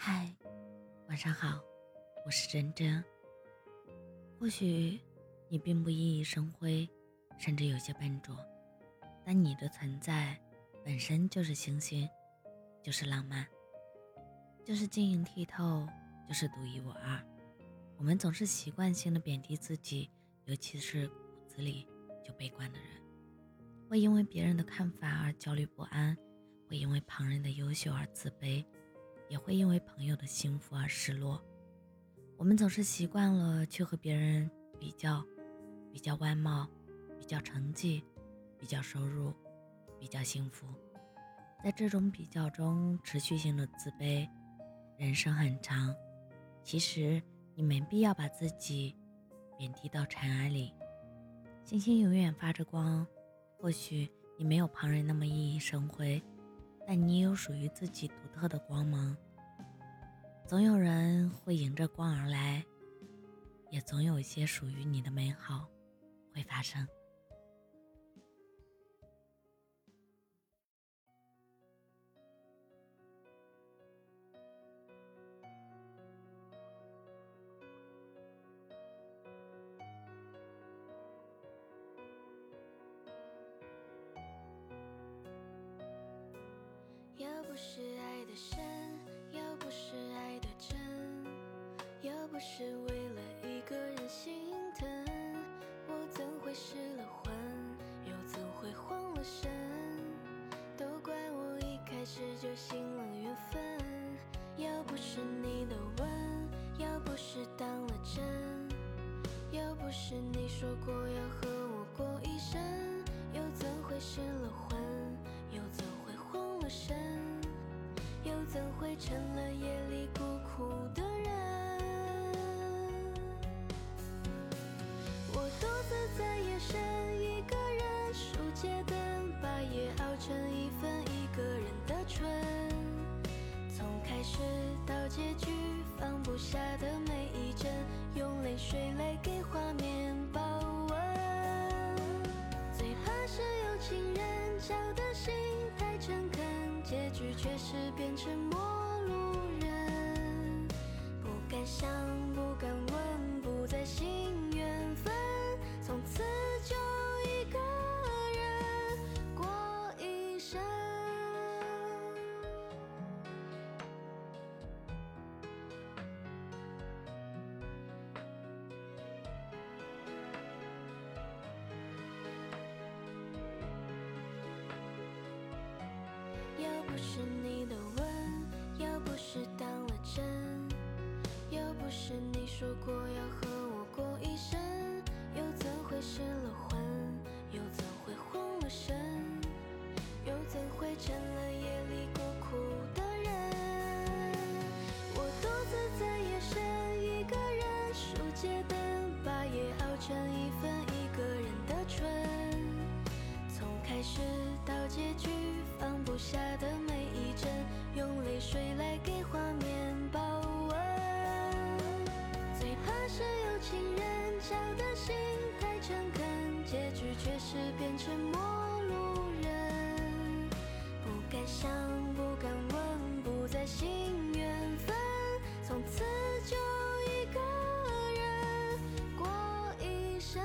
嗨，晚上好，我是真真。或许你并不熠熠生辉，甚至有些笨拙，但你的存在本身就是星星，就是浪漫，就是晶莹剔透，就是独一无二。我们总是习惯性的贬低自己，尤其是骨子里就悲观的人，会因为别人的看法而焦虑不安，会因为旁人的优秀而自卑。也会因为朋友的幸福而失落。我们总是习惯了去和别人比较，比较外貌，比较成绩，比较收入，比较幸福。在这种比较中持续性的自卑。人生很长，其实你没必要把自己贬低到尘埃里。星星永远发着光，或许你没有旁人那么熠熠生辉。但你有属于自己独特的光芒，总有人会迎着光而来，也总有一些属于你的美好会发生。是爱的深，要不是爱的真，要不是为了一个人心疼，我怎会失了魂，又怎会慌了神？都怪我一开始就信了缘分。要不是你的吻，要不是当了真，要不是你说过怎会成了夜里孤苦的人？我独自在夜深，一个人数街灯，把夜熬成一份一个人的春。从开始到结局，放不下的每一帧，用泪水来给画面保温。最怕是有情人叫的心。结局却是变成陌路人，不敢想，不敢问，不再信缘分，从此是你的吻，要不是当了真，要不是你说过要和我过一生，又怎会失了魂，又怎会慌了神，又怎会成了夜里孤苦的人？我独自在夜深，一个人数街灯，把夜熬成一份一个人的春。从开始到结局。放不下的结局却是变成陌路人。不敢想，不敢问，不再信缘分，从此就一个人过一生。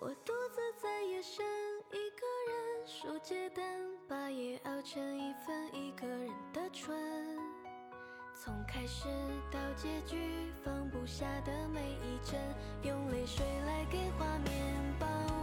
我独自在夜深。一个人数街灯，把夜熬成一份一个人的春。从开始到结局，下的每一帧，用泪水来给画面包。